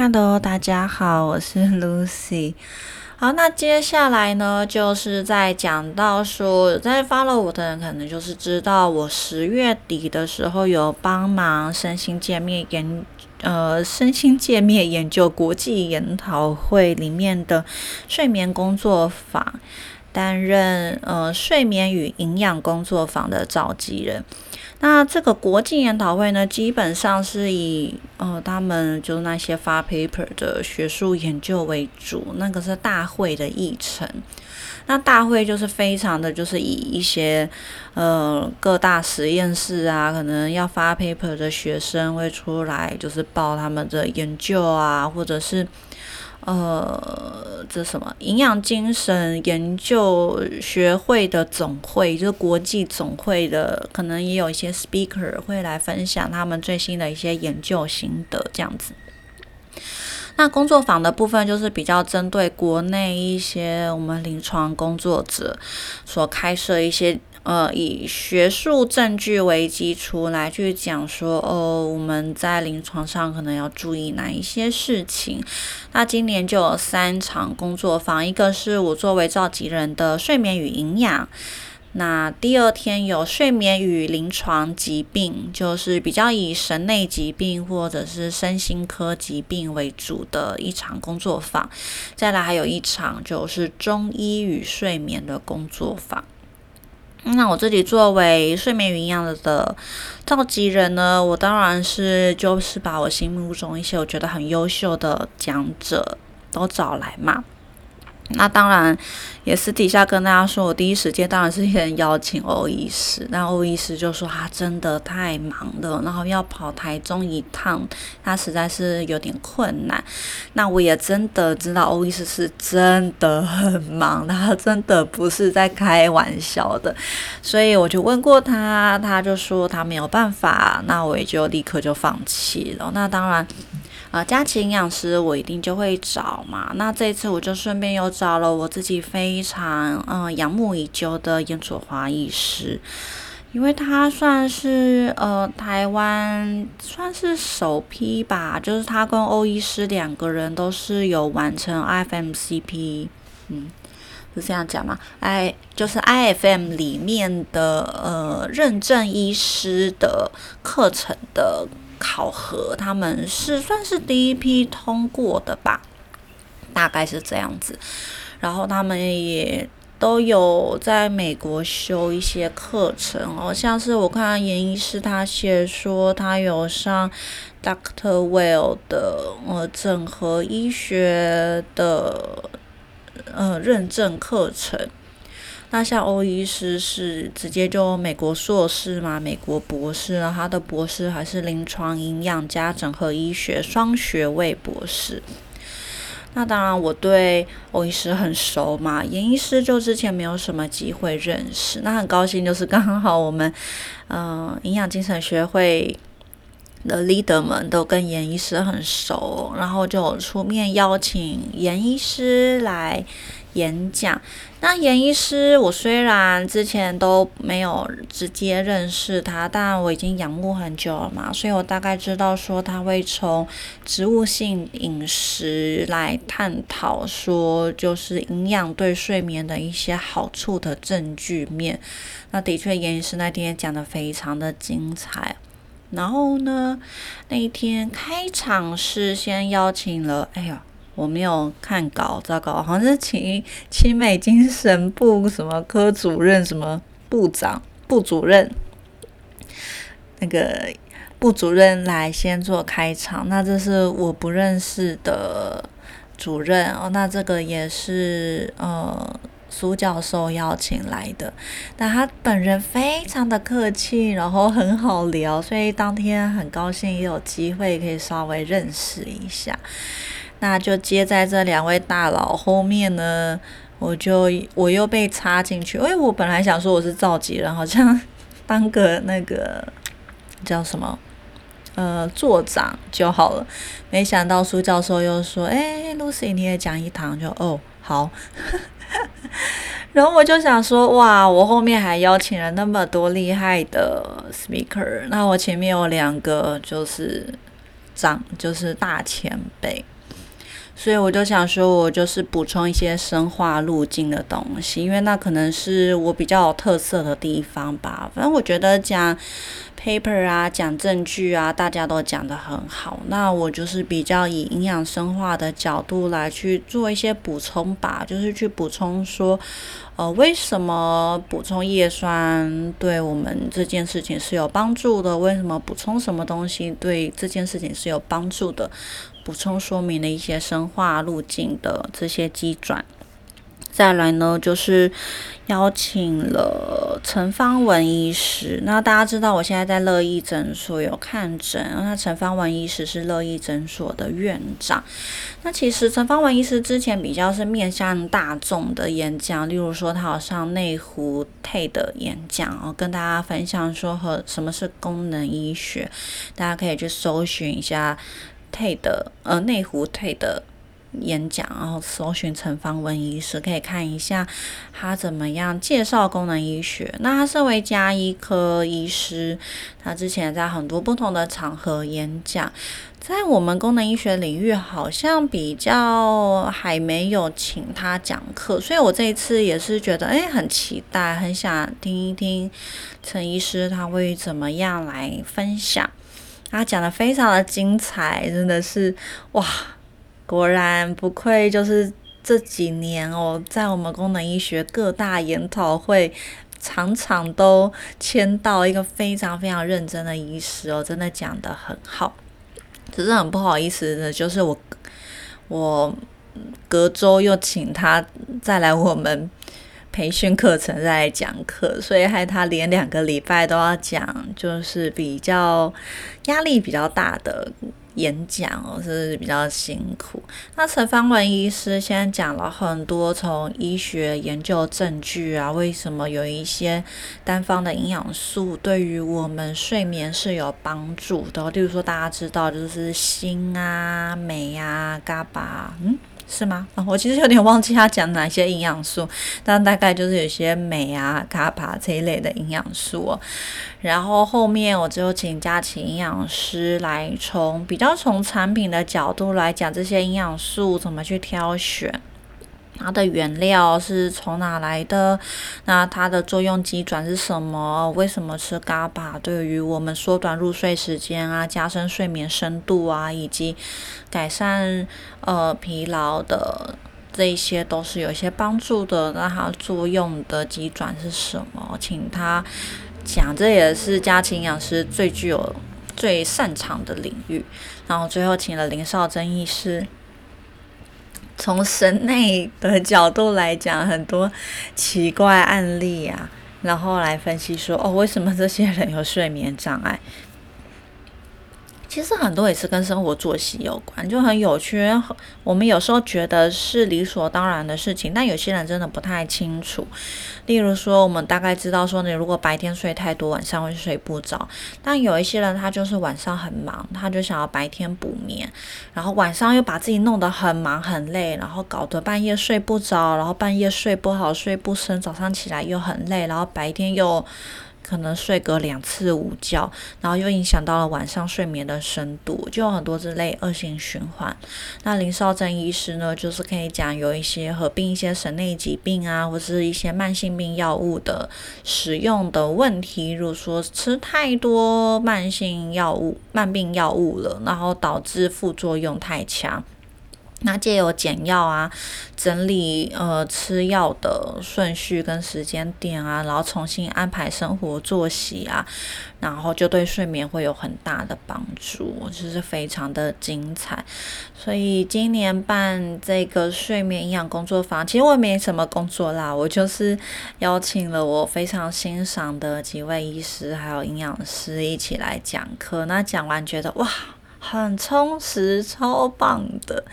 Hello，大家好，我是 Lucy。好，那接下来呢，就是在讲到说，在 follow 我的人可能就是知道，我十月底的时候有帮忙身心界面研，呃，身心界面研究国际研讨会里面的睡眠工作坊，担任呃睡眠与营养工作坊的召集人。那这个国际研讨会呢，基本上是以呃他们就是那些发 paper 的学术研究为主，那个是大会的议程。那大会就是非常的就是以一些呃各大实验室啊，可能要发 paper 的学生会出来，就是报他们的研究啊，或者是。呃，这什么营养精神研究学会的总会，就是国际总会的，可能也有一些 speaker 会来分享他们最新的一些研究心得，这样子。那工作坊的部分就是比较针对国内一些我们临床工作者所开设一些。呃，以学术证据为基础来去讲说，哦，我们在临床上可能要注意哪一些事情。那今年就有三场工作坊，一个是我作为召集人的睡眠与营养，那第二天有睡眠与临床疾病，就是比较以神内疾病或者是身心科疾病为主的一场工作坊，再来还有一场就是中医与睡眠的工作坊。那我自己作为睡眠营养的召集人呢，我当然是就是把我心目中一些我觉得很优秀的讲者都找来嘛。那当然，也私底下跟大家说，我第一时间当然是先邀请欧医师，但欧医师就说他真的太忙了，然后要跑台中一趟，他实在是有点困难。那我也真的知道欧医师是真的很忙，他真的不是在开玩笑的，所以我就问过他，他就说他没有办法，那我也就立刻就放弃了。那当然。啊，佳琪营养师我一定就会找嘛。那这一次我就顺便又找了我自己非常嗯仰慕已久的严楚华医师，因为他算是呃台湾算是首批吧，就是他跟欧医师两个人都是有完成 IFMCP，嗯，是这样讲吗？I 就是 IFM 里面的呃认证医师的课程的。考核他们是算是第一批通过的吧，大概是这样子。然后他们也都有在美国修一些课程哦，像是我看严医师他写说他有上 Doctor Well 的呃整合医学的呃认证课程。那像欧医师是直接就美国硕士嘛，美国博士，他的博士还是临床营养加整合医学双学位博士。那当然我对欧医师很熟嘛，严医师就之前没有什么机会认识，那很高兴就是刚好我们嗯营养精神学会的 leader 们都跟严医师很熟，然后就出面邀请严医师来。演讲，那严医师，我虽然之前都没有直接认识他，但我已经仰慕很久了嘛，所以我大概知道说他会从植物性饮食来探讨说，就是营养对睡眠的一些好处的证据面。那的确，严医师那天也讲的非常的精彩。然后呢，那一天开场是先邀请了，哎呀。我没有看稿，糟糕，好像是请青美精神部什么科主任、什么部长、部主任，那个部主任来先做开场。那这是我不认识的主任哦，那这个也是呃苏教授邀请来的，但他本人非常的客气，然后很好聊，所以当天很高兴也有机会可以稍微认识一下。那就接在这两位大佬后面呢，我就我又被插进去，因为我本来想说我是召集人，好像当个那个叫什么呃座长就好了，没想到苏教授又说，哎，Lucy 你也讲一堂，就哦好，然后我就想说，哇，我后面还邀请了那么多厉害的 speaker，那我前面有两个就是。长，就是大前辈。所以我就想说，我就是补充一些生化路径的东西，因为那可能是我比较有特色的地方吧。反正我觉得讲 paper 啊，讲证据啊，大家都讲得很好。那我就是比较以营养生化的角度来去做一些补充吧，就是去补充说，呃，为什么补充叶酸对我们这件事情是有帮助的？为什么补充什么东西对这件事情是有帮助的？补充说明的一些生化路径的这些机转，再来呢就是邀请了陈芳文医师。那大家知道我现在在乐意诊所有看诊，那陈芳文医师是乐意诊所的院长。那其实陈芳文医师之前比较是面向大众的演讲，例如说他有上内湖 T 的演讲哦，跟大家分享说和什么是功能医学，大家可以去搜寻一下。退的呃内湖退的演讲，然后搜寻陈方文医师，可以看一下他怎么样介绍功能医学。那他身为加医科医师，他之前在很多不同的场合演讲，在我们功能医学领域好像比较还没有请他讲课，所以我这一次也是觉得哎很期待，很想听一听陈医师他会怎么样来分享。他讲的非常的精彩，真的是哇！果然不愧就是这几年哦，在我们功能医学各大研讨会，场场都签到一个非常非常认真的医师哦，真的讲的很好。只是很不好意思的，就是我我隔周又请他再来我们。培训课程在讲课，所以害他连两个礼拜都要讲，就是比较压力比较大的演讲哦，是比较辛苦。那陈芳文医师先讲了很多从医学研究证据啊，为什么有一些单方的营养素对于我们睡眠是有帮助的？例如说大家知道就是锌啊、镁啊、伽巴，嗯。是吗？啊，我其实有点忘记他讲哪些营养素，但大概就是有些镁啊、卡巴这一类的营养素。然后后面我就请佳琪营养师来从比较从产品的角度来讲这些营养素怎么去挑选。它的原料是从哪来的？那它的作用机转是什么？为什么吃嘎巴对于我们缩短入睡时间啊、加深睡眠深度啊，以及改善呃疲劳的这一些都是有些帮助的。那它作用的机转是什么？请他讲，这也是家庭营养师最具有最擅长的领域。然后最后请了林少珍医师。从神内的角度来讲，很多奇怪案例啊，然后来分析说，哦，为什么这些人有睡眠障碍？其实很多也是跟生活作息有关，就很有趣。我们有时候觉得是理所当然的事情，但有些人真的不太清楚。例如说，我们大概知道说，你如果白天睡太多，晚上会睡不着。但有一些人他就是晚上很忙，他就想要白天补眠，然后晚上又把自己弄得很忙很累，然后搞得半夜睡不着，然后半夜睡不好睡不深，早上起来又很累，然后白天又。可能睡个两次午觉，然后又影响到了晚上睡眠的深度，就有很多之类恶性循环。那林少珍医师呢，就是可以讲有一些合并一些神内疾病啊，或是一些慢性病药物的使用的问题。如果说吃太多慢性药物、慢病药物了，然后导致副作用太强。那借由简药啊，整理呃吃药的顺序跟时间点啊，然后重新安排生活作息啊，然后就对睡眠会有很大的帮助，就是非常的精彩。所以今年办这个睡眠营养工作坊，其实我也没什么工作啦，我就是邀请了我非常欣赏的几位医师还有营养师一起来讲课。那讲完觉得哇。很充实，超棒的。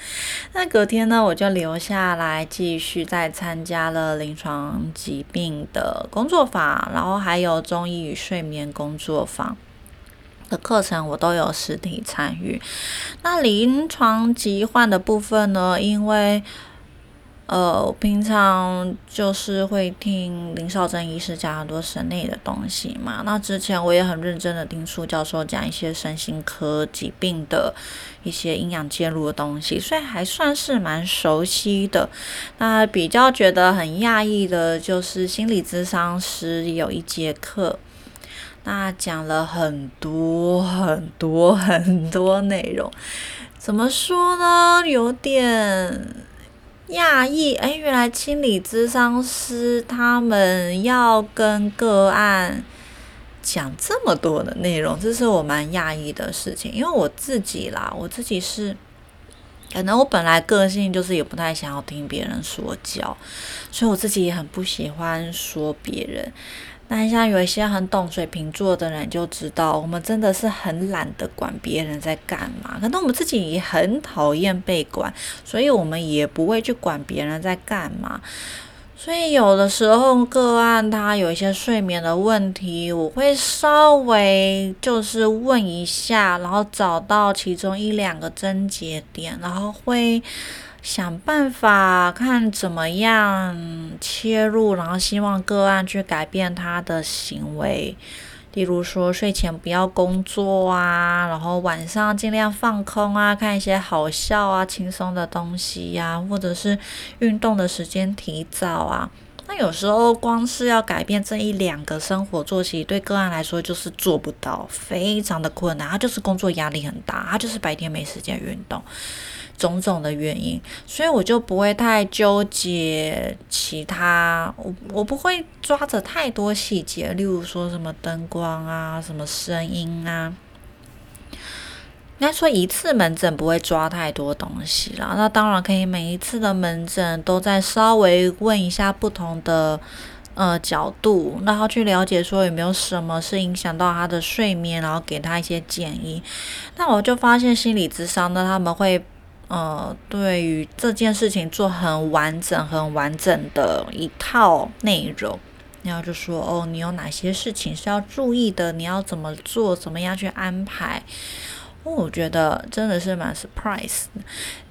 那隔天呢，我就留下来继续再参加了临床疾病的工作坊，然后还有中医与睡眠工作坊的课程，我都有实体参与。那临床疾患的部分呢，因为呃，我平常就是会听林少珍医师讲很多神内的东西嘛。那之前我也很认真的听苏教授讲一些身心科疾病的一些营养介入的东西，所以还算是蛮熟悉的。那比较觉得很讶异的就是心理咨商师有一节课，那讲了很多很多很多内容，怎么说呢？有点。讶异，哎，原来清理咨商师他们要跟个案讲这么多的内容，这是我蛮讶异的事情。因为我自己啦，我自己是，可能我本来个性就是也不太想要听别人说教，所以我自己也很不喜欢说别人。那像有一些很懂水瓶座的人就知道，我们真的是很懒得管别人在干嘛。可能我们自己也很讨厌被管，所以我们也不会去管别人在干嘛。所以有的时候个案他有一些睡眠的问题，我会稍微就是问一下，然后找到其中一两个症结点，然后会。想办法看怎么样切入，然后希望个案去改变他的行为，例如说睡前不要工作啊，然后晚上尽量放空啊，看一些好笑啊、轻松的东西呀，或者是运动的时间提早啊。那有时候光是要改变这一两个生活作息，对个案来说就是做不到，非常的困难。他就是工作压力很大，他就是白天没时间运动。种种的原因，所以我就不会太纠结其他，我我不会抓着太多细节，例如说什么灯光啊，什么声音啊。应该说一次门诊不会抓太多东西啦，那当然可以每一次的门诊都在稍微问一下不同的呃角度，然后去了解说有没有什么是影响到他的睡眠，然后给他一些建议。那我就发现心理智商呢，他们会。呃，对于这件事情做很完整、很完整的一套内容，然后就说哦，你有哪些事情是要注意的？你要怎么做？怎么样去安排？我觉得真的是蛮 surprise。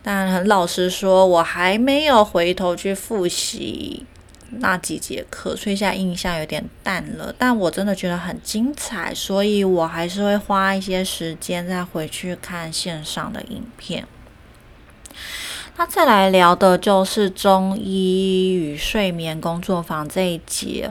但很老实说，我还没有回头去复习那几节课，所以现在印象有点淡了。但我真的觉得很精彩，所以我还是会花一些时间再回去看线上的影片。那再来聊的就是中医与睡眠工作坊这一节。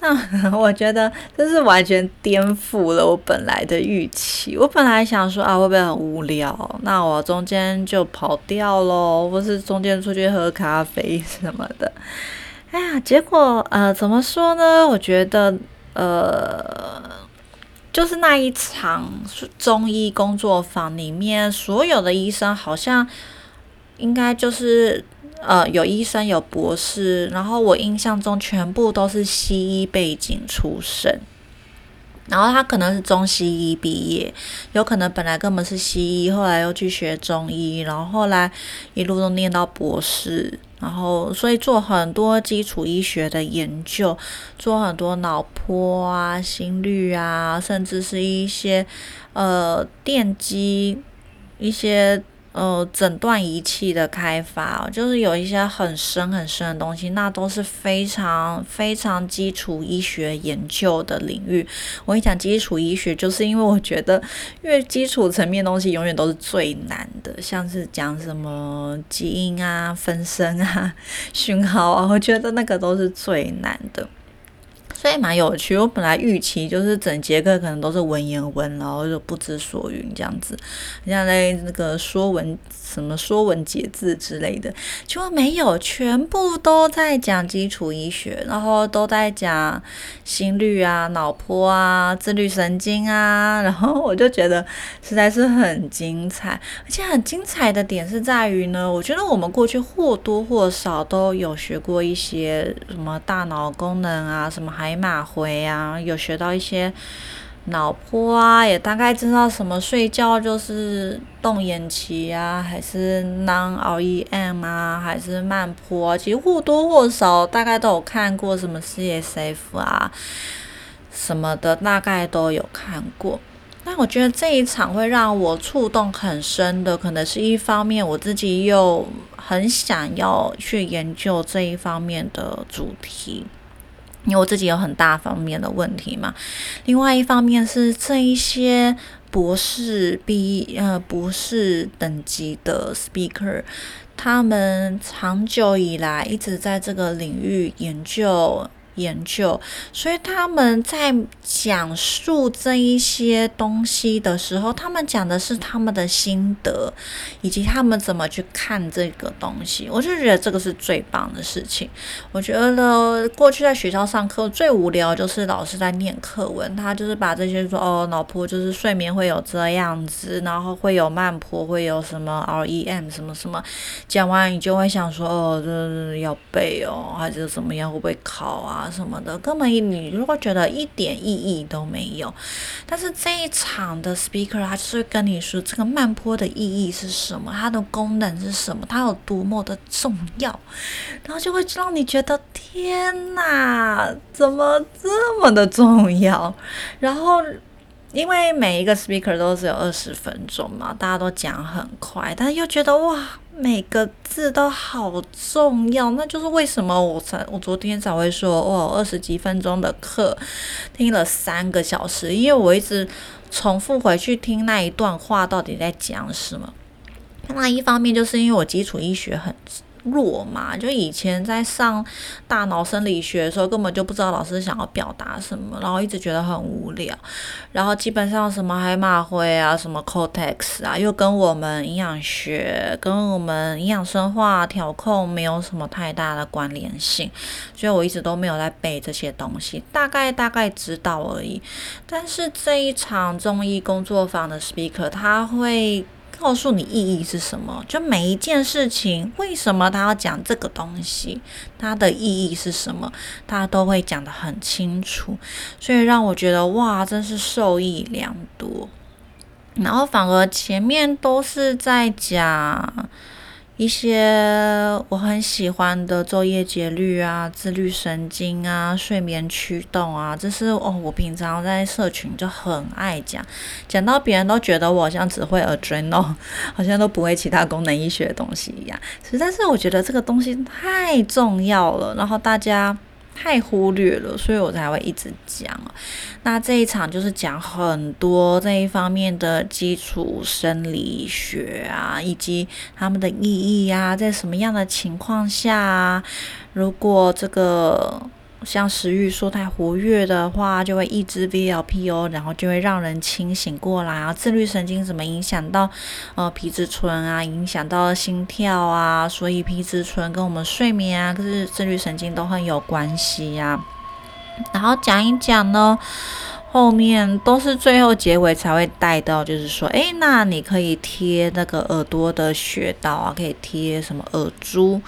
那 我觉得这是完全颠覆了我本来的预期。我本来想说啊，会不会很无聊？那我中间就跑掉喽，或是中间出去喝咖啡 什么的。哎呀，结果呃，怎么说呢？我觉得呃，就是那一场中医工作坊里面，所有的医生好像。应该就是呃，有医生有博士，然后我印象中全部都是西医背景出身，然后他可能是中西医毕业，有可能本来根本是西医，后来又去学中医，然后后来一路都念到博士，然后所以做很多基础医学的研究，做很多脑波啊、心率啊，甚至是一些呃电机一些。呃，诊断仪器的开发，就是有一些很深很深的东西，那都是非常非常基础医学研究的领域。我一讲基础医学，就是因为我觉得，因为基础层面东西永远都是最难的，像是讲什么基因啊、分身啊、讯号啊，我觉得那个都是最难的。所以蛮有趣，我本来预期就是整节课可能都是文言文，然后就不知所云这样子，像在那个说文。什么说文解字之类的，结果没有，全部都在讲基础医学，然后都在讲心率啊、脑波啊、自律神经啊，然后我就觉得实在是很精彩，而且很精彩的点是在于呢，我觉得我们过去或多或少都有学过一些什么大脑功能啊、什么海马回啊，有学到一些。脑波啊，也大概知道什么睡觉就是动眼期啊，还是 non-REM 啊，还是慢波啊，其实或多或少大概都有看过什么 CSF 啊什么的，大概都有看过。那我觉得这一场会让我触动很深的，可能是一方面我自己又很想要去研究这一方面的主题，因为我自己有很大方面的问题嘛。另外一方面是这一些博士毕呃博士等级的 speaker，他们长久以来一直在这个领域研究。研究，所以他们在讲述这一些东西的时候，他们讲的是他们的心得，以及他们怎么去看这个东西。我就觉得这个是最棒的事情。我觉得过去在学校上课最无聊就是老师在念课文，他就是把这些说哦，脑波就是睡眠会有这样子，然后会有慢波，会有什么 REM 什么什么，讲完你就会想说哦，这要背哦，还是怎么样，会不会考啊？什么的，根本你如果觉得一点意义都没有，但是这一场的 speaker 他就是跟你说这个慢坡的意义是什么，它的功能是什么，它有多么的重要，然后就会让你觉得天哪，怎么这么的重要？然后因为每一个 speaker 都是有二十分钟嘛，大家都讲很快，但又觉得哇。每个字都好重要，那就是为什么我才我昨天才会说哇，二十几分钟的课听了三个小时，因为我一直重复回去听那一段话到底在讲什么。那一方面就是因为我基础医学很。弱嘛，就以前在上大脑生理学的时候，根本就不知道老师想要表达什么，然后一直觉得很无聊。然后基本上什么海马回啊，什么 cortex 啊，又跟我们营养学、跟我们营养生化调控没有什么太大的关联性，所以我一直都没有在背这些东西，大概大概知道而已。但是这一场中医工作坊的 speaker 他会。告诉你意义是什么？就每一件事情，为什么他要讲这个东西？它的意义是什么？他都会讲得很清楚，所以让我觉得哇，真是受益良多。然后反而前面都是在讲。一些我很喜欢的昼夜节律啊、自律神经啊、睡眠驱动啊，这是哦，我平常在社群就很爱讲，讲到别人都觉得我好像只会 adrenal，好像都不会其他功能医学的东西一样。实在是我觉得这个东西太重要了，然后大家。太忽略了，所以我才会一直讲。那这一场就是讲很多这一方面的基础生理学啊，以及他们的意义啊，在什么样的情况下，啊如果这个。像食欲说太活跃的话，就会抑制 VLPO，然后就会让人清醒过来啊。自律神经怎么影响到呃皮质醇啊，影响到心跳啊，所以皮质醇跟我们睡眠啊，可是自律神经都很有关系呀。然后讲一讲呢，后面都是最后结尾才会带到，就是说，哎，那你可以贴那个耳朵的穴道啊，可以贴什么耳珠。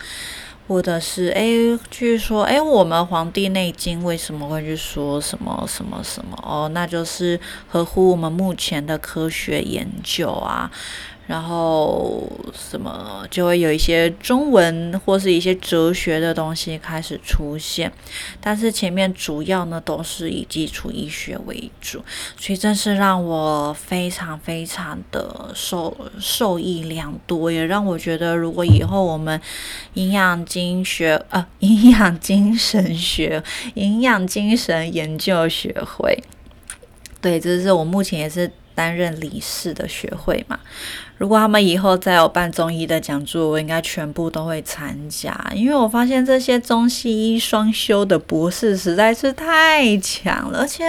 或者是哎，据说哎，我们《黄帝内经》为什么会去说什么什么什么？哦，那就是合乎我们目前的科学研究啊。然后什么就会有一些中文或是一些哲学的东西开始出现，但是前面主要呢都是以基础医学为主，所以真是让我非常非常的受受益良多，也让我觉得如果以后我们营养精学呃营养精神学营养精神研究学会，对，这是我目前也是。担任理事的学会嘛，如果他们以后再有办中医的讲座，我应该全部都会参加，因为我发现这些中西医双修的博士实在是太强了，而且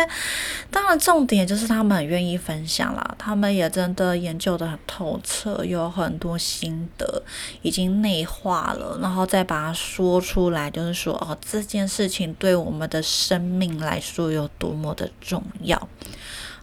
当然重点就是他们很愿意分享啦，他们也真的研究的很透彻，有很多心得已经内化了，然后再把它说出来，就是说哦，这件事情对我们的生命来说有多么的重要。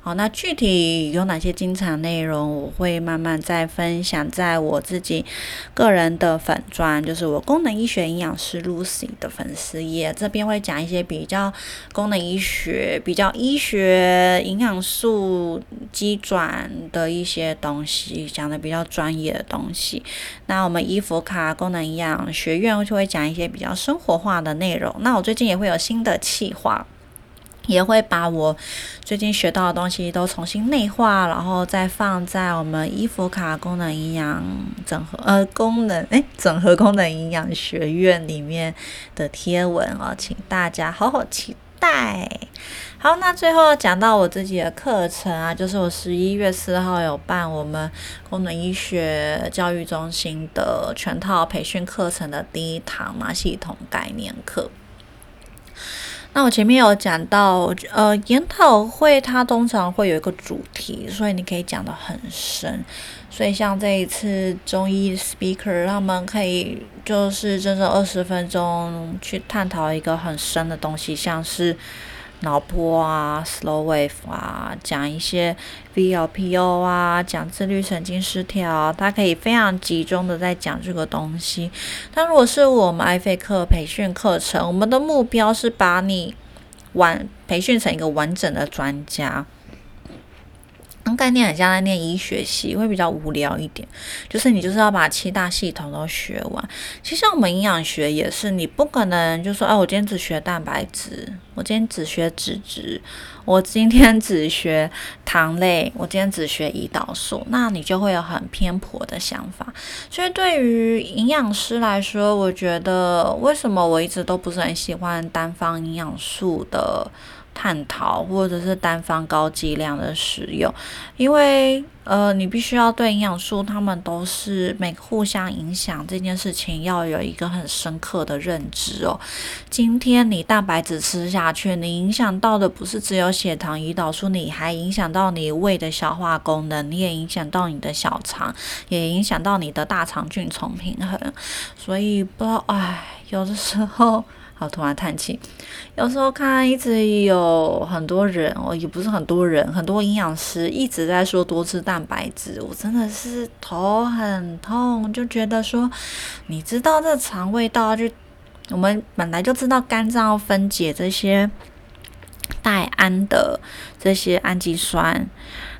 好，那具体有哪些精彩内容，我会慢慢再分享在我自己个人的粉砖，就是我功能医学营养师 Lucy 的粉丝页，这边会讲一些比较功能医学、比较医学营养素机转的一些东西，讲的比较专业的东西。那我们伊芙卡功能营养学院就会讲一些比较生活化的内容。那我最近也会有新的企划。也会把我最近学到的东西都重新内化，然后再放在我们伊芙卡功能营养整合呃功能诶整合功能营养学院里面的贴文哦，请大家好好期待。好，那最后讲到我自己的课程啊，就是我十一月四号有办我们功能医学教育中心的全套培训课程的第一堂嘛系统概念课。那我前面有讲到，呃，研讨会它通常会有一个主题，所以你可以讲的很深。所以像这一次中医 speaker，他们可以就是整整二十分钟去探讨一个很深的东西，像是。脑波啊，slow wave 啊，讲一些 VLPO 啊，讲自律神经失调，它可以非常集中的在讲这个东西。但如果是我们艾菲克培训课程，我们的目标是把你完培训成一个完整的专家。概念很像在念医学系，会比较无聊一点。就是你就是要把七大系统都学完。其实我们营养学也是，你不可能就说，哎，我今天只学蛋白质，我今天只学脂质，我今天只学糖类，我今天只学胰岛素，那你就会有很偏颇的想法。所以对于营养师来说，我觉得为什么我一直都不是很喜欢单方营养素的。探讨或者是单方高剂量的使用，因为呃，你必须要对营养素，它们都是每互相影响这件事情，要有一个很深刻的认知哦。今天你蛋白质吃下去，你影响到的不是只有血糖、胰岛素，你还影响到你胃的消化功能，你也影响到你的小肠，也影响到你的大肠菌丛平衡。所以不知道，哎，有的时候。好，突然叹气。有时候看一直有很多人，哦，也不是很多人，很多营养师一直在说多吃蛋白质，我真的是头很痛，就觉得说，你知道这肠胃道就我们本来就知道肝脏要分解这些带氨的这些氨基酸。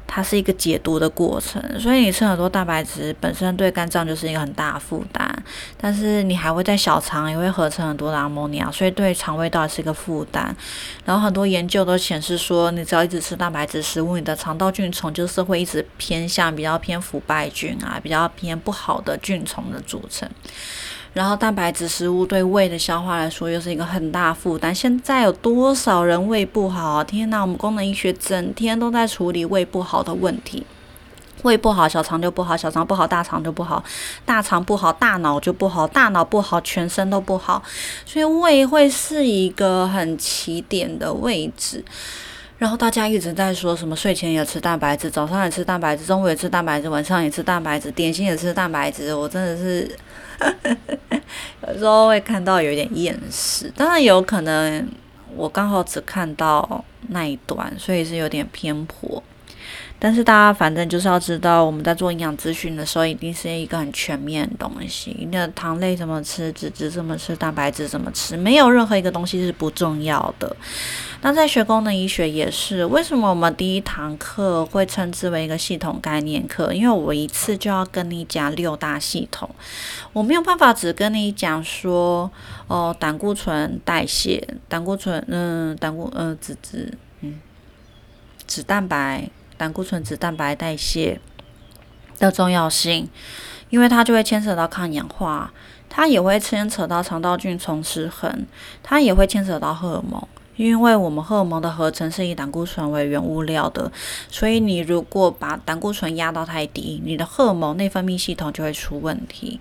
它是一个解毒的过程，所以你吃很多蛋白质本身对肝脏就是一个很大的负担，但是你还会在小肠也会合成很多的阿莫尼亚，所以对肠胃道是一个负担。然后很多研究都显示说，你只要一直吃蛋白质食物，你的肠道菌虫就是会一直偏向比较偏腐败菌啊，比较偏不好的菌虫的组成。然后蛋白质食物对胃的消化来说又是一个很大负担。现在有多少人胃不好？天哪！我们功能医学整天都在处理胃不好的问题。胃不好，小肠就不好；小肠不好，大肠就不好；大肠不好，大脑就不好；大脑不好，全身都不好。所以胃会是一个很起点的位置。然后大家一直在说什么睡前也吃蛋白质，早上也吃蛋白质，中午也吃蛋白质，晚上也吃蛋白质，点心也吃蛋白质。我真的是。有时候会看到有点厌食，当然有可能我刚好只看到那一段，所以是有点偏颇。但是大家反正就是要知道，我们在做营养咨询的时候，一定是一个很全面的东西。那糖类怎么吃，脂质怎么吃，蛋白质怎么吃，没有任何一个东西是不重要的。那在学功能医学也是，为什么我们第一堂课会称之为一个系统概念课？因为我一次就要跟你讲六大系统，我没有办法只跟你讲说，哦，胆固醇代谢，胆固醇，嗯，胆固，嗯，脂质，嗯，脂蛋白。胆固醇、脂蛋白代谢的重要性，因为它就会牵扯到抗氧化，它也会牵扯到肠道菌丛失衡，它也会牵扯到荷尔蒙，因为我们荷尔蒙的合成是以胆固醇为原物料的，所以你如果把胆固醇压到太低，你的荷尔蒙内分泌系统就会出问题。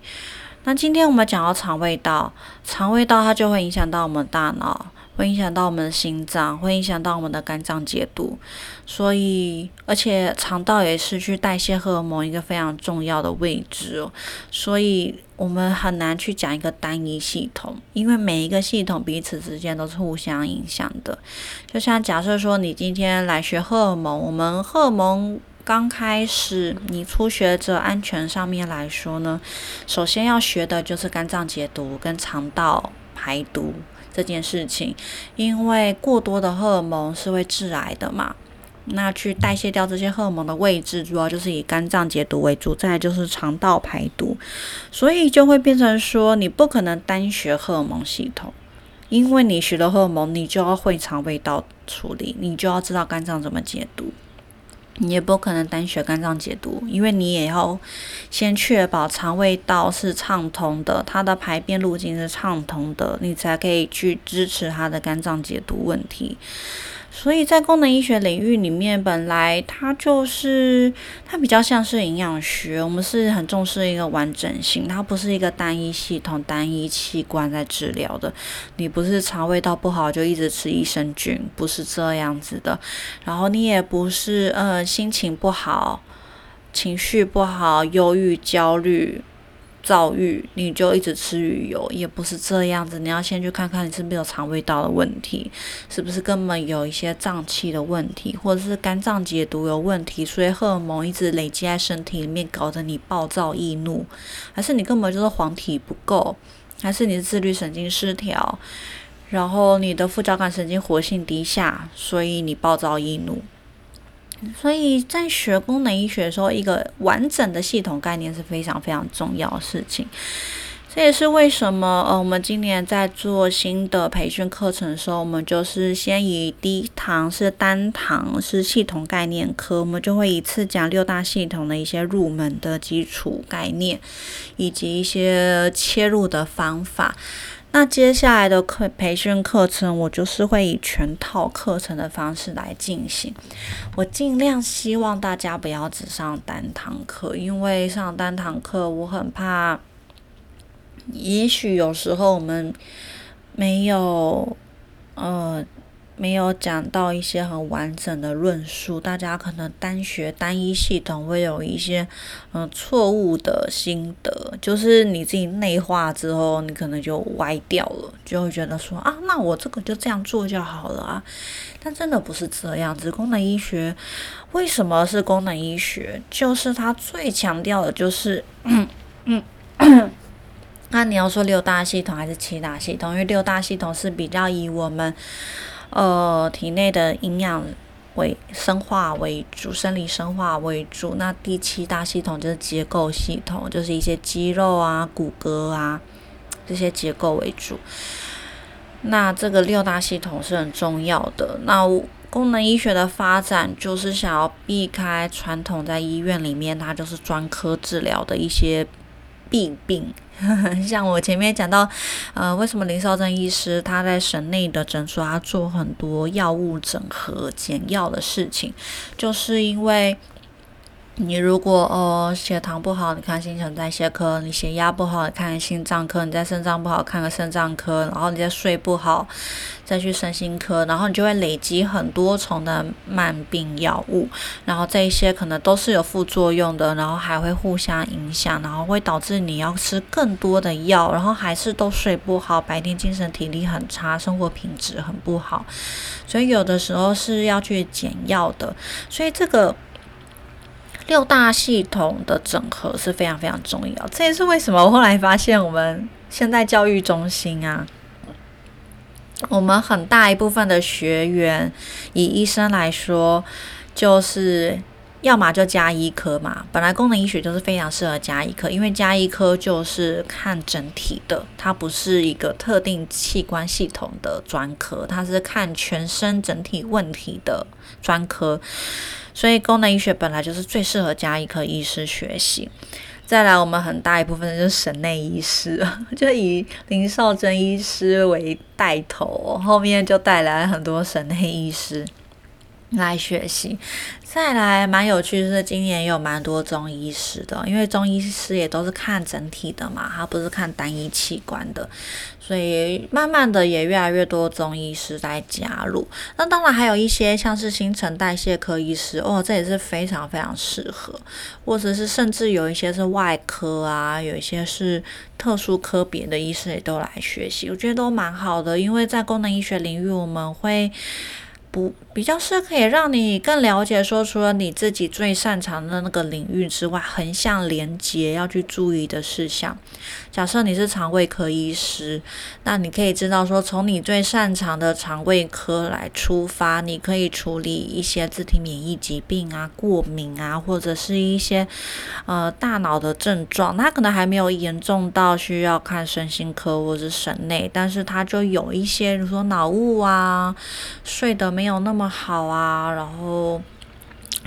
那今天我们讲到肠胃道，肠胃道它就会影响到我们大脑。会影响到我们的心脏，会影响到我们的肝脏解毒，所以而且肠道也是去代谢荷尔蒙一个非常重要的位置哦，所以我们很难去讲一个单一系统，因为每一个系统彼此之间都是互相影响的。就像假设说你今天来学荷尔蒙，我们荷尔蒙刚开始，你初学者安全上面来说呢，首先要学的就是肝脏解毒跟肠道排毒。这件事情，因为过多的荷尔蒙是会致癌的嘛，那去代谢掉这些荷尔蒙的位置，主要就是以肝脏解毒为主，再来就是肠道排毒，所以就会变成说，你不可能单学荷尔蒙系统，因为你学了荷尔蒙，你就要会肠胃道处理，你就要知道肝脏怎么解毒。你也不可能单学肝脏解毒，因为你也要先确保肠胃道是畅通的，它的排便路径是畅通的，你才可以去支持它的肝脏解毒问题。所以在功能医学领域里面，本来它就是它比较像是营养学，我们是很重视一个完整性，它不是一个单一系统、单一器官在治疗的。你不是肠胃道不好就一直吃益生菌，不是这样子的。然后你也不是呃心情不好、情绪不好、忧郁、焦虑。躁郁，你就一直吃鱼油，也不是这样子。你要先去看看你是不是有肠胃道的问题，是不是根本有一些脏器的问题，或者是肝脏解毒有问题，所以荷尔蒙一直累积在身体里面，搞得你暴躁易怒，还是你根本就是黄体不够，还是你的自律神经失调，然后你的副交感神经活性低下，所以你暴躁易怒。所以在学功能医学的时候，一个完整的系统概念是非常非常重要的事情。这也是为什么呃，我们今年在做新的培训课程的时候，我们就是先以第一堂是单堂是系统概念课，我们就会一次讲六大系统的一些入门的基础概念，以及一些切入的方法。那接下来的课培训课程，我就是会以全套课程的方式来进行。我尽量希望大家不要只上单堂课，因为上单堂课我很怕，也许有时候我们没有，呃。没有讲到一些很完整的论述，大家可能单学单一系统会有一些嗯错误的心得，就是你自己内化之后，你可能就歪掉了，就会觉得说啊，那我这个就这样做就好了啊。但真的不是这样子，功能医学为什么是功能医学？就是它最强调的就是嗯嗯。那你要说六大系统还是七大系统？因为六大系统是比较以我们。呃，体内的营养为生化为主，生理生化为主。那第七大系统就是结构系统，就是一些肌肉啊、骨骼啊这些结构为主。那这个六大系统是很重要的。那功能医学的发展就是想要避开传统在医院里面，它就是专科治疗的一些弊病。像我前面讲到，呃，为什么林少正医师他在省内的诊所，他做很多药物整合、减药的事情，就是因为。你如果哦血糖不好，你看新陈代谢科；你血压不好，你看心脏科；你在肾脏不好，看个肾脏科；然后你在睡不好，再去身心科，然后你就会累积很多重的慢病药物，然后这一些可能都是有副作用的，然后还会互相影响，然后会导致你要吃更多的药，然后还是都睡不好，白天精神体力很差，生活品质很不好，所以有的时候是要去减药的，所以这个。六大系统的整合是非常非常重要，这也是为什么我后来发现我们现在教育中心啊，我们很大一部分的学员，以医生来说，就是要么就加医科嘛。本来功能医学就是非常适合加医科，因为加医科就是看整体的，它不是一个特定器官系统的专科，它是看全身整体问题的专科。所以功能医学本来就是最适合加医科医师学习。再来，我们很大一部分就是省内医师，就以林少珍医师为带头，后面就带来很多省内医师来学习。再来，蛮有趣是今年有蛮多中医师的，因为中医师也都是看整体的嘛，他不是看单一器官的，所以慢慢的也越来越多中医师在加入。那当然还有一些像是新陈代谢科医师，哦，这也是非常非常适合，或者是甚至有一些是外科啊，有一些是特殊科别的医师也都来学习，我觉得都蛮好的，因为在功能医学领域我们会。不比较是可以让你更了解，说除了你自己最擅长的那个领域之外，横向连接要去注意的事项。假设你是肠胃科医师，那你可以知道说，从你最擅长的肠胃科来出发，你可以处理一些自体免疫疾病啊、过敏啊，或者是一些呃大脑的症状。那可能还没有严重到需要看身心科或者是省内，但是它就有一些，比如说脑雾啊，睡得没。没有那么好啊，然后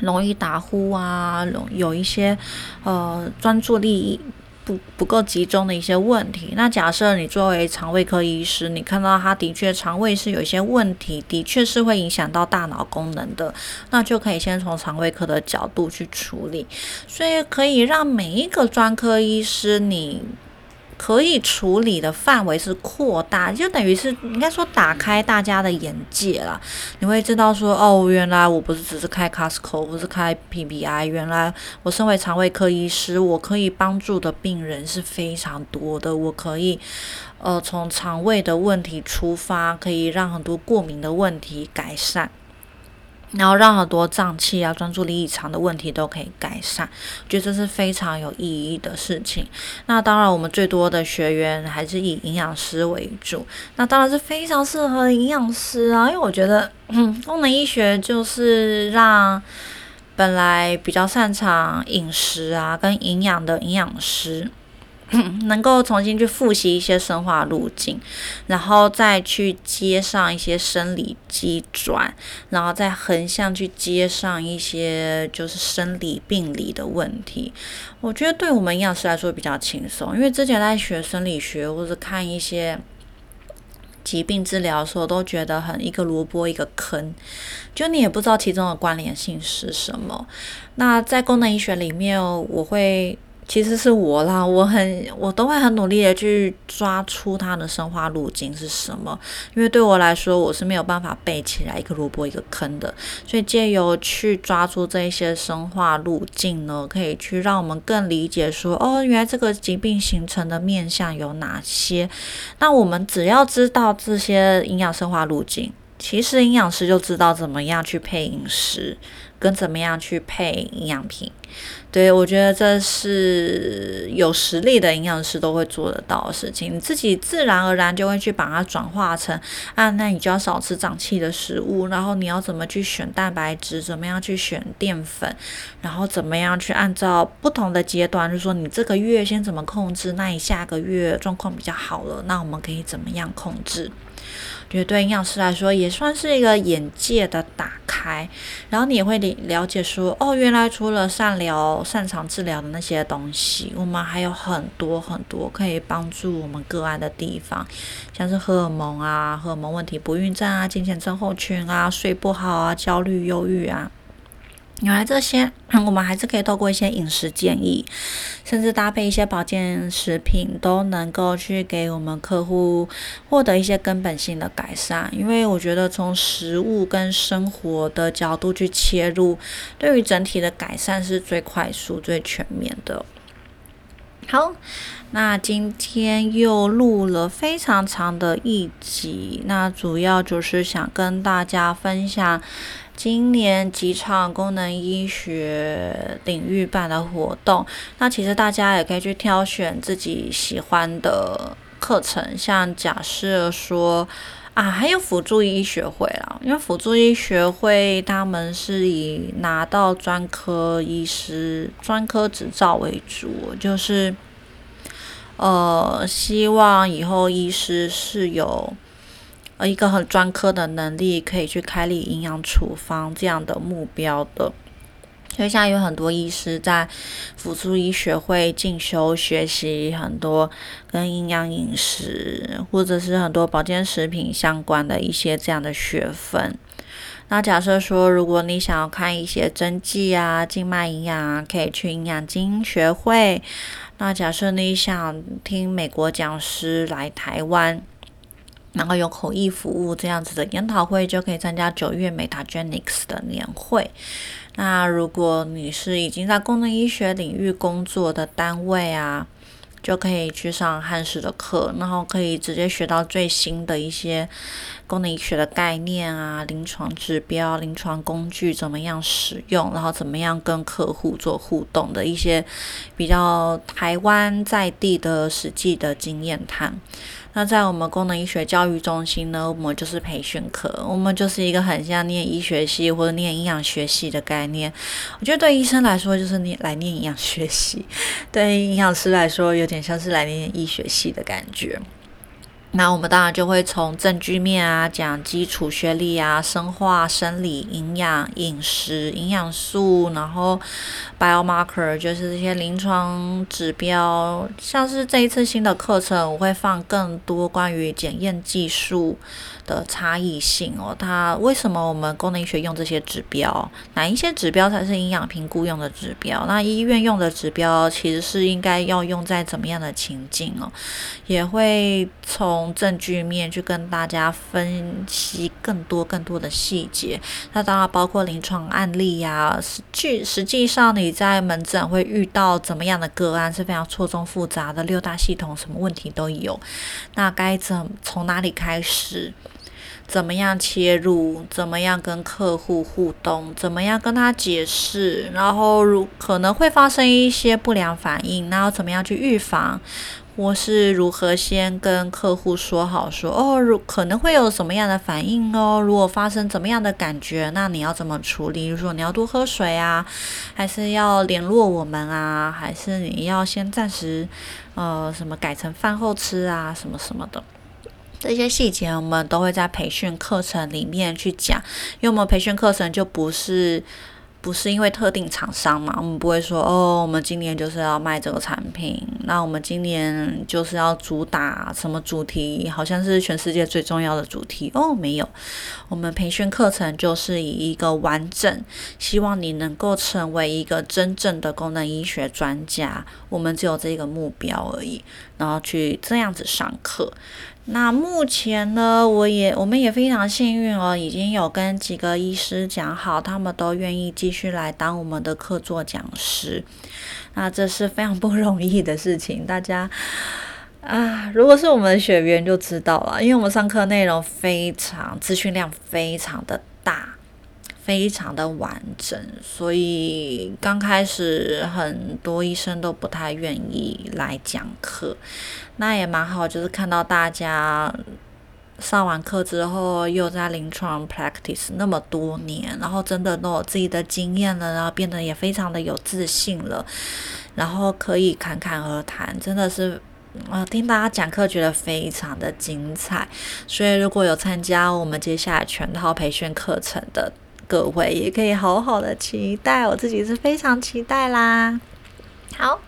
容易打呼啊，容有一些呃专注力不不够集中的一些问题。那假设你作为肠胃科医师，你看到他的确肠胃是有一些问题，的确是会影响到大脑功能的，那就可以先从肠胃科的角度去处理。所以可以让每一个专科医师你。可以处理的范围是扩大，就等于是应该说打开大家的眼界了。你会知道说，哦，原来我不是只是开 Costco，不是开 PBI，原来我身为肠胃科医师，我可以帮助的病人是非常多的。我可以，呃，从肠胃的问题出发，可以让很多过敏的问题改善。然后让很多脏器啊、专注力异常的问题都可以改善，我觉得这是非常有意义的事情。那当然，我们最多的学员还是以营养师为主，那当然是非常适合营养师啊，因为我觉得嗯 功能医学就是让本来比较擅长饮食啊跟营养的营养师。能够重新去复习一些生化路径，然后再去接上一些生理机转，然后再横向去接上一些就是生理病理的问题。我觉得对我们营养师来说比较轻松，因为之前在学生理学或者看一些疾病治疗的时候，都觉得很一个萝卜一个坑，就你也不知道其中的关联性是什么。那在功能医学里面，我会。其实是我啦，我很我都会很努力的去抓出它的生化路径是什么，因为对我来说我是没有办法背起来一个萝卜一个坑的，所以借由去抓出这一些生化路径呢，可以去让我们更理解说，哦，原来这个疾病形成的面相有哪些，那我们只要知道这些营养生化路径，其实营养师就知道怎么样去配饮食。跟怎么样去配营养品，对我觉得这是有实力的营养师都会做得到的事情。你自己自然而然就会去把它转化成啊，那你就要少吃胀气的食物，然后你要怎么去选蛋白质，怎么样去选淀粉，然后怎么样去按照不同的阶段，就是说你这个月先怎么控制，那你下个月状况比较好了，那我们可以怎么样控制？觉得对营养师来说也算是一个眼界的打开，然后你也会了了解说，哦，原来除了善疗、擅长治疗的那些东西，我们还有很多很多可以帮助我们个案的地方，像是荷尔蒙啊、荷尔蒙问题、不孕症啊、金钱症候群啊、睡不好啊、焦虑、忧郁啊。原来这些，我们还是可以透过一些饮食建议，甚至搭配一些保健食品，都能够去给我们客户获得一些根本性的改善。因为我觉得从食物跟生活的角度去切入，对于整体的改善是最快速、最全面的。好，那今天又录了非常长的一集，那主要就是想跟大家分享。今年几场功能医学领域办的活动，那其实大家也可以去挑选自己喜欢的课程。像假设说啊，还有辅助医学会啦，因为辅助医学会他们是以拿到专科医师专科执照为主，就是呃，希望以后医师是有。呃，一个很专科的能力，可以去开立营养处方这样的目标的。所以现在有很多医师在辅助医学会进修学习很多跟营养饮食或者是很多保健食品相关的一些这样的学分。那假设说，如果你想要看一些针剂啊、静脉营养啊，可以去营养精英学会。那假设你想听美国讲师来台湾。然后有口译服务这样子的研讨会，就可以参加九月 Metagenics 的年会。那如果你是已经在功能医学领域工作的单位啊，就可以去上汉史的课，然后可以直接学到最新的一些功能医学的概念啊、临床指标、临床工具怎么样使用，然后怎么样跟客户做互动的一些比较台湾在地的实际的经验谈。那在我们功能医学教育中心呢，我们就是培训课，我们就是一个很像念医学系或者念营养学系的概念。我觉得对医生来说就是念来念营养学系，对营养师来说有点像是来念医学系的感觉。那我们当然就会从证据面啊讲基础学历啊、生化、生理、营养、饮食、营养素，然后 biomarker 就是这些临床指标。像是这一次新的课程，我会放更多关于检验技术的差异性哦。它为什么我们功能医学用这些指标？哪一些指标才是营养评估用的指标？那医院用的指标其实是应该要用在怎么样的情境哦？也会从从证据面去跟大家分析更多更多的细节，那当然包括临床案例呀。实际实际上你在门诊会遇到怎么样的个案是非常错综复杂的，六大系统什么问题都有。那该怎从哪里开始？怎么样切入？怎么样跟客户互动？怎么样跟他解释？然后如可能会发生一些不良反应，那要怎么样去预防？我是如何先跟客户说好，说哦，如可能会有什么样的反应哦？如果发生怎么样的感觉，那你要怎么处理？比如说你要多喝水啊，还是要联络我们啊？还是你要先暂时呃什么改成饭后吃啊？什么什么的，这些细节我们都会在培训课程里面去讲，因为我们培训课程就不是。不是因为特定厂商嘛，我们不会说哦，我们今年就是要卖这个产品，那我们今年就是要主打什么主题，好像是全世界最重要的主题哦，没有，我们培训课程就是以一个完整，希望你能够成为一个真正的功能医学专家，我们只有这个目标而已，然后去这样子上课。那目前呢，我也我们也非常幸运哦，已经有跟几个医师讲好，他们都愿意继续来当我们的客座讲师。那这是非常不容易的事情，大家啊，如果是我们的学员就知道了，因为我们上课内容非常，资讯量非常的大。非常的完整，所以刚开始很多医生都不太愿意来讲课，那也蛮好，就是看到大家上完课之后又在临床 practice 那么多年，然后真的都有自己的经验了，然后变得也非常的有自信了，然后可以侃侃而谈，真的是啊，听大家讲课觉得非常的精彩，所以如果有参加我们接下来全套培训课程的。各位也可以好好的期待，我自己是非常期待啦。好，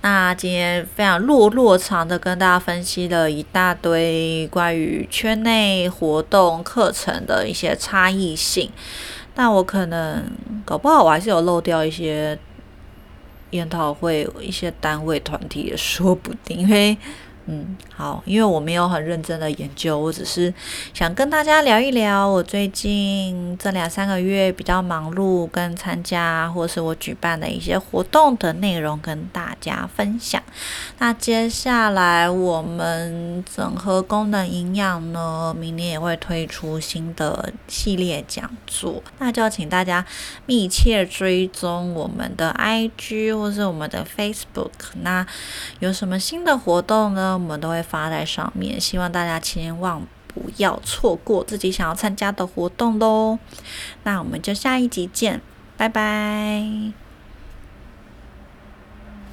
那今天非常落落长的跟大家分析了一大堆关于圈内活动课程的一些差异性，但我可能搞不好我还是有漏掉一些研讨会一些单位团体也说不定，因为。嗯，好，因为我没有很认真的研究，我只是想跟大家聊一聊我最近这两三个月比较忙碌跟参加或是我举办的一些活动的内容跟大家分享。那接下来我们整合功能营养呢，明年也会推出新的系列讲座，那就要请大家密切追踪我们的 IG 或是我们的 Facebook。那有什么新的活动呢我们都会发在上面，希望大家千万不要错过自己想要参加的活动喽。那我们就下一集见，拜拜。